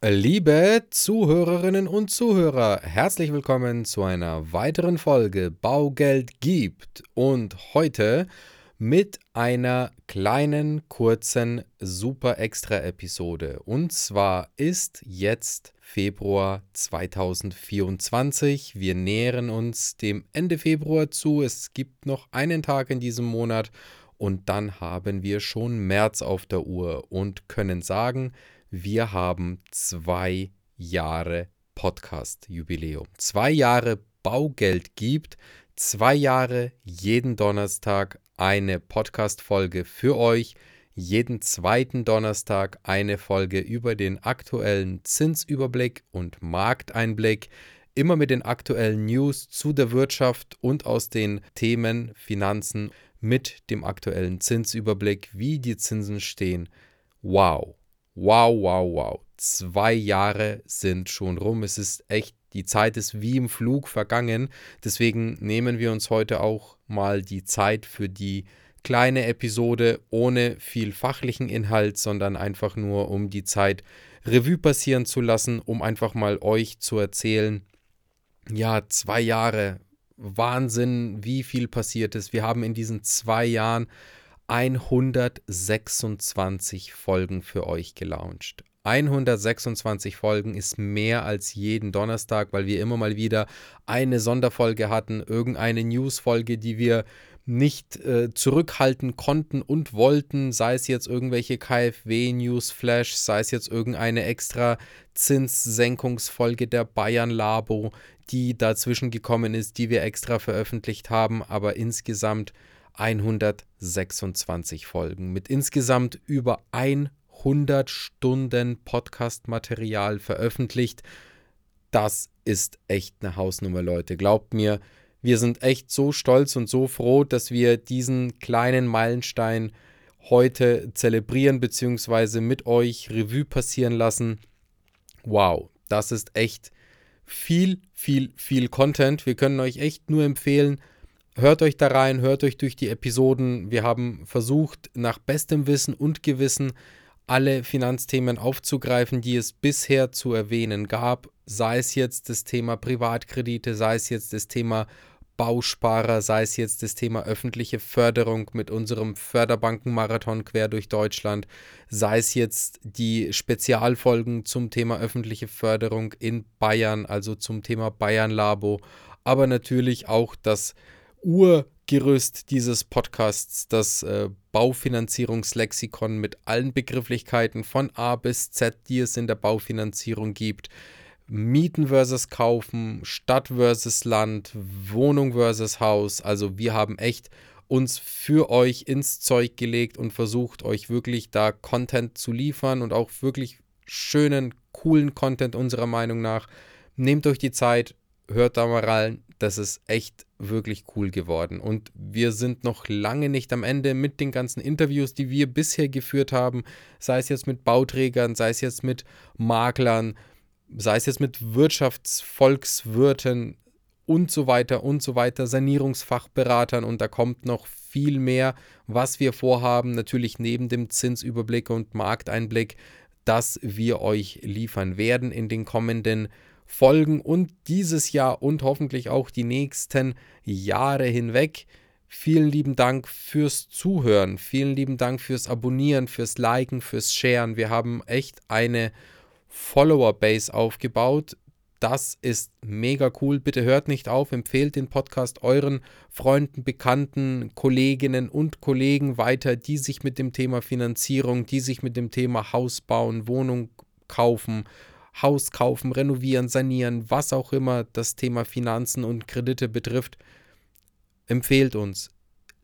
Liebe Zuhörerinnen und Zuhörer, herzlich willkommen zu einer weiteren Folge Baugeld gibt und heute mit einer kleinen, kurzen, super extra Episode. Und zwar ist jetzt Februar 2024. Wir nähern uns dem Ende Februar zu. Es gibt noch einen Tag in diesem Monat und dann haben wir schon März auf der Uhr und können sagen, wir haben zwei Jahre Podcast-Jubiläum. Zwei Jahre Baugeld gibt, zwei Jahre jeden Donnerstag eine Podcast-Folge für euch. Jeden zweiten Donnerstag eine Folge über den aktuellen Zinsüberblick und Markteinblick. Immer mit den aktuellen News zu der Wirtschaft und aus den Themen Finanzen mit dem aktuellen Zinsüberblick, wie die Zinsen stehen. Wow, wow, wow, wow. Zwei Jahre sind schon rum. Es ist echt, die Zeit ist wie im Flug vergangen. Deswegen nehmen wir uns heute auch mal die Zeit für die kleine Episode ohne viel fachlichen Inhalt, sondern einfach nur, um die Zeit Revue passieren zu lassen, um einfach mal euch zu erzählen, ja, zwei Jahre, Wahnsinn, wie viel passiert ist. Wir haben in diesen zwei Jahren 126 Folgen für euch gelauncht. 126 Folgen ist mehr als jeden Donnerstag, weil wir immer mal wieder eine Sonderfolge hatten, irgendeine Newsfolge, die wir nicht äh, zurückhalten konnten und wollten, sei es jetzt irgendwelche KfW-Newsflash, sei es jetzt irgendeine extra Zinssenkungsfolge der Bayern Labo, die dazwischen gekommen ist, die wir extra veröffentlicht haben, aber insgesamt 126 Folgen mit insgesamt über 100 Stunden Podcast-Material veröffentlicht. Das ist echt eine Hausnummer, Leute. Glaubt mir, wir sind echt so stolz und so froh, dass wir diesen kleinen Meilenstein heute zelebrieren bzw. mit euch Revue passieren lassen. Wow, das ist echt viel, viel, viel Content. Wir können euch echt nur empfehlen, hört euch da rein, hört euch durch die Episoden. Wir haben versucht, nach bestem Wissen und Gewissen alle Finanzthemen aufzugreifen, die es bisher zu erwähnen gab, sei es jetzt das Thema Privatkredite, sei es jetzt das Thema Bausparer, sei es jetzt das Thema öffentliche Förderung mit unserem Förderbankenmarathon quer durch Deutschland, sei es jetzt die Spezialfolgen zum Thema öffentliche Förderung in Bayern, also zum Thema Bayern Labo, aber natürlich auch das Urgerüst dieses Podcasts, das äh, Baufinanzierungslexikon mit allen Begrifflichkeiten von A bis Z, die es in der Baufinanzierung gibt. Mieten versus Kaufen, Stadt versus Land, Wohnung versus Haus. Also wir haben echt uns für euch ins Zeug gelegt und versucht, euch wirklich da Content zu liefern und auch wirklich schönen, coolen Content unserer Meinung nach. Nehmt euch die Zeit, hört da mal rein. Das ist echt wirklich cool geworden. Und wir sind noch lange nicht am Ende mit den ganzen Interviews, die wir bisher geführt haben, sei es jetzt mit Bauträgern, sei es jetzt mit Maklern, sei es jetzt mit Wirtschaftsvolkswirten und so weiter und so weiter, Sanierungsfachberatern. Und da kommt noch viel mehr, was wir vorhaben, natürlich neben dem Zinsüberblick und Markteinblick, das wir euch liefern werden in den kommenden Jahren folgen und dieses Jahr und hoffentlich auch die nächsten Jahre hinweg. Vielen lieben Dank fürs Zuhören, vielen lieben Dank fürs Abonnieren, fürs Liken, fürs Sharen. Wir haben echt eine Follower-Base aufgebaut. Das ist mega cool. Bitte hört nicht auf, empfehlt den Podcast euren Freunden, Bekannten, Kolleginnen und Kollegen weiter, die sich mit dem Thema Finanzierung, die sich mit dem Thema Haus bauen, Wohnung kaufen, Haus kaufen, renovieren, sanieren, was auch immer das Thema Finanzen und Kredite betrifft, empfehlt uns.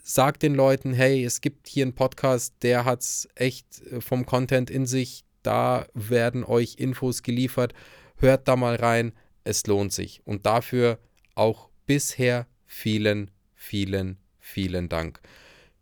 Sagt den Leuten, hey, es gibt hier einen Podcast, der hat es echt äh, vom Content in sich. Da werden euch Infos geliefert. Hört da mal rein. Es lohnt sich. Und dafür auch bisher vielen, vielen, vielen Dank.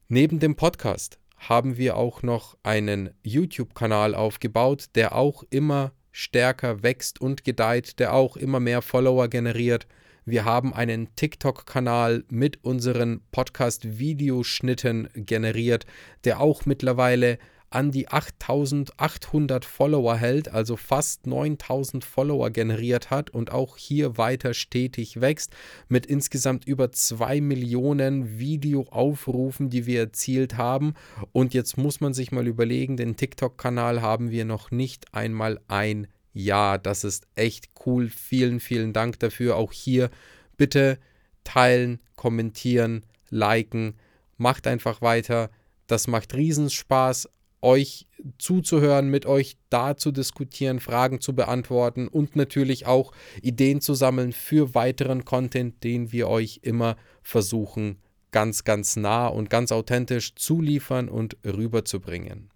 Neben dem Podcast haben wir auch noch einen YouTube-Kanal aufgebaut, der auch immer stärker wächst und gedeiht, der auch immer mehr Follower generiert. Wir haben einen TikTok-Kanal mit unseren Podcast-Videoschnitten generiert, der auch mittlerweile an die 8800 Follower hält, also fast 9000 Follower generiert hat und auch hier weiter stetig wächst mit insgesamt über 2 Millionen Videoaufrufen, die wir erzielt haben. Und jetzt muss man sich mal überlegen, den TikTok-Kanal haben wir noch nicht einmal ein Jahr. Das ist echt cool. Vielen, vielen Dank dafür. Auch hier bitte teilen, kommentieren, liken. Macht einfach weiter. Das macht Riesenspaß euch zuzuhören, mit euch da zu diskutieren, Fragen zu beantworten und natürlich auch Ideen zu sammeln für weiteren Content, den wir euch immer versuchen ganz, ganz nah und ganz authentisch zu liefern und rüberzubringen.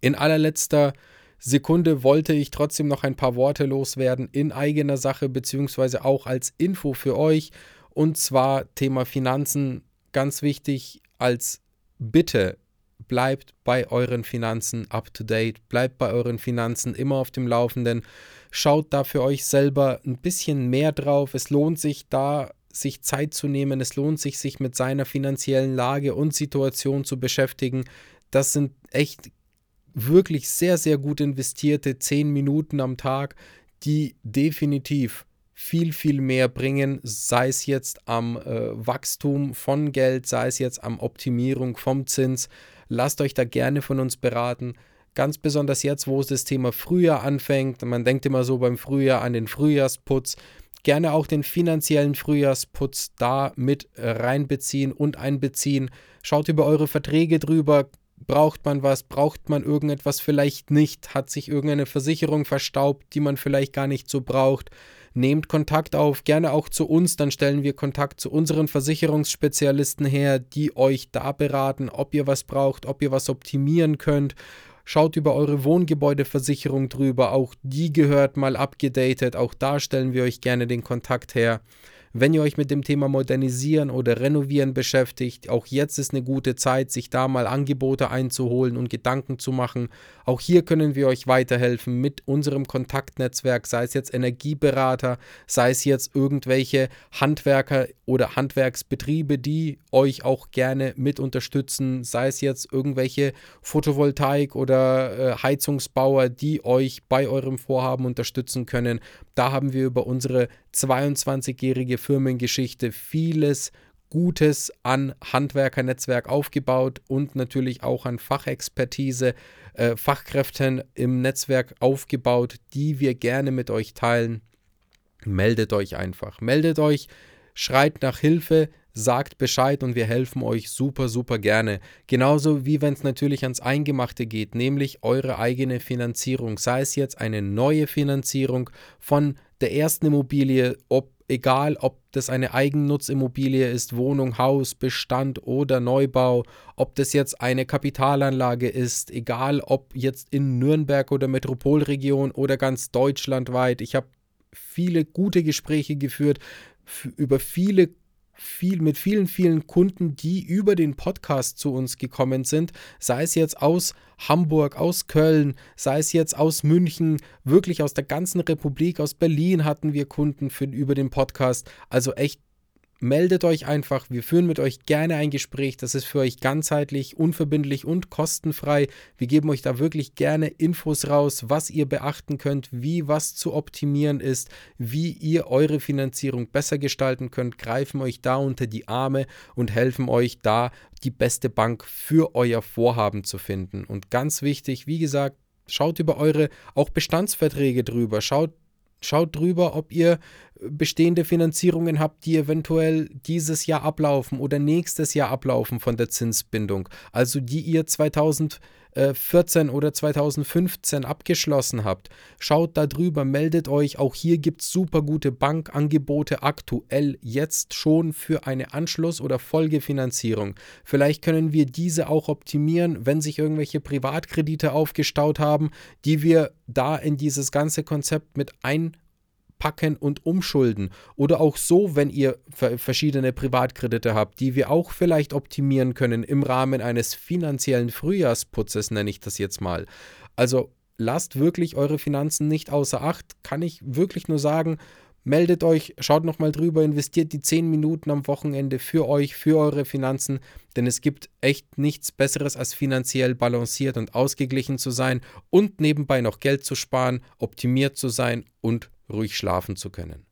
In allerletzter Sekunde wollte ich trotzdem noch ein paar Worte loswerden in eigener Sache beziehungsweise auch als Info für euch und zwar Thema Finanzen ganz wichtig als Bitte bleibt bei euren Finanzen up to date, bleibt bei euren Finanzen immer auf dem Laufenden. Schaut da für euch selber ein bisschen mehr drauf. Es lohnt sich da, sich Zeit zu nehmen. Es lohnt sich, sich mit seiner finanziellen Lage und Situation zu beschäftigen. Das sind echt wirklich sehr, sehr gut investierte 10 Minuten am Tag, die definitiv viel, viel mehr bringen, sei es jetzt am äh, Wachstum von Geld, sei es jetzt am Optimierung vom Zins. Lasst euch da gerne von uns beraten. Ganz besonders jetzt, wo es das Thema Frühjahr anfängt. Man denkt immer so beim Frühjahr an den Frühjahrsputz. Gerne auch den finanziellen Frühjahrsputz da mit reinbeziehen und einbeziehen. Schaut über eure Verträge drüber. Braucht man was? Braucht man irgendetwas vielleicht nicht? Hat sich irgendeine Versicherung verstaubt, die man vielleicht gar nicht so braucht? Nehmt Kontakt auf, gerne auch zu uns, dann stellen wir Kontakt zu unseren Versicherungsspezialisten her, die euch da beraten, ob ihr was braucht, ob ihr was optimieren könnt. Schaut über eure Wohngebäudeversicherung drüber, auch die gehört mal abgedatet, auch da stellen wir euch gerne den Kontakt her. Wenn ihr euch mit dem Thema Modernisieren oder Renovieren beschäftigt, auch jetzt ist eine gute Zeit, sich da mal Angebote einzuholen und Gedanken zu machen. Auch hier können wir euch weiterhelfen mit unserem Kontaktnetzwerk, sei es jetzt Energieberater, sei es jetzt irgendwelche Handwerker oder Handwerksbetriebe, die euch auch gerne mit unterstützen, sei es jetzt irgendwelche Photovoltaik- oder äh, Heizungsbauer, die euch bei eurem Vorhaben unterstützen können. Da haben wir über unsere 22-jährige Firmengeschichte vieles Gutes an Handwerkernetzwerk aufgebaut und natürlich auch an Fachexpertise, äh, Fachkräften im Netzwerk aufgebaut, die wir gerne mit euch teilen. Meldet euch einfach. Meldet euch, schreit nach Hilfe, sagt Bescheid und wir helfen euch super, super gerne. Genauso wie wenn es natürlich ans Eingemachte geht, nämlich eure eigene Finanzierung. Sei es jetzt eine neue Finanzierung von der ersten Immobilie, ob egal ob das eine Eigennutz-Immobilie ist, Wohnung, Haus, Bestand oder Neubau, ob das jetzt eine Kapitalanlage ist, egal ob jetzt in Nürnberg oder Metropolregion oder ganz deutschlandweit. Ich habe viele gute Gespräche geführt über viele viel, mit vielen, vielen Kunden, die über den Podcast zu uns gekommen sind, sei es jetzt aus Hamburg, aus Köln, sei es jetzt aus München, wirklich aus der ganzen Republik, aus Berlin hatten wir Kunden für, über den Podcast. Also echt meldet euch einfach. Wir führen mit euch gerne ein Gespräch. Das ist für euch ganzheitlich, unverbindlich und kostenfrei. Wir geben euch da wirklich gerne Infos raus, was ihr beachten könnt, wie was zu optimieren ist, wie ihr eure Finanzierung besser gestalten könnt, greifen euch da unter die Arme und helfen euch da, die beste Bank für euer Vorhaben zu finden. Und ganz wichtig, wie gesagt, Schaut über eure auch Bestandsverträge drüber. Schaut Schaut drüber, ob ihr bestehende Finanzierungen habt, die eventuell dieses Jahr ablaufen oder nächstes Jahr ablaufen von der Zinsbindung. Also die ihr 2000 2014 oder 2015 abgeschlossen habt, schaut da drüber, meldet euch. Auch hier gibt es super gute Bankangebote aktuell jetzt schon für eine Anschluss- oder Folgefinanzierung. Vielleicht können wir diese auch optimieren, wenn sich irgendwelche Privatkredite aufgestaut haben, die wir da in dieses ganze Konzept mit ein packen und umschulden. Oder auch so, wenn ihr verschiedene Privatkredite habt, die wir auch vielleicht optimieren können im Rahmen eines finanziellen Frühjahrsputzes, nenne ich das jetzt mal. Also lasst wirklich eure Finanzen nicht außer Acht. Kann ich wirklich nur sagen, meldet euch, schaut nochmal drüber, investiert die 10 Minuten am Wochenende für euch, für eure Finanzen, denn es gibt echt nichts Besseres als finanziell balanciert und ausgeglichen zu sein und nebenbei noch Geld zu sparen, optimiert zu sein und ruhig schlafen zu können.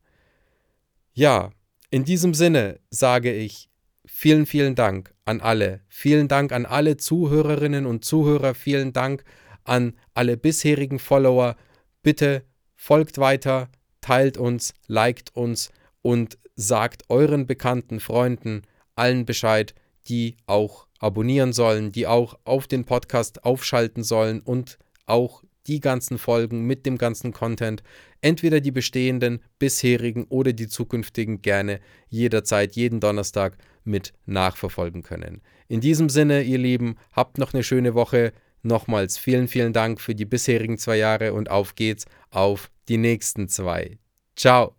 Ja, in diesem Sinne sage ich vielen, vielen Dank an alle. Vielen Dank an alle Zuhörerinnen und Zuhörer. Vielen Dank an alle bisherigen Follower. Bitte folgt weiter, teilt uns, liked uns und sagt euren bekannten Freunden allen Bescheid, die auch abonnieren sollen, die auch auf den Podcast aufschalten sollen und auch die ganzen Folgen mit dem ganzen Content, entweder die bestehenden, bisherigen oder die zukünftigen gerne jederzeit, jeden Donnerstag mit nachverfolgen können. In diesem Sinne, ihr Lieben, habt noch eine schöne Woche. Nochmals vielen, vielen Dank für die bisherigen zwei Jahre und auf geht's auf die nächsten zwei. Ciao.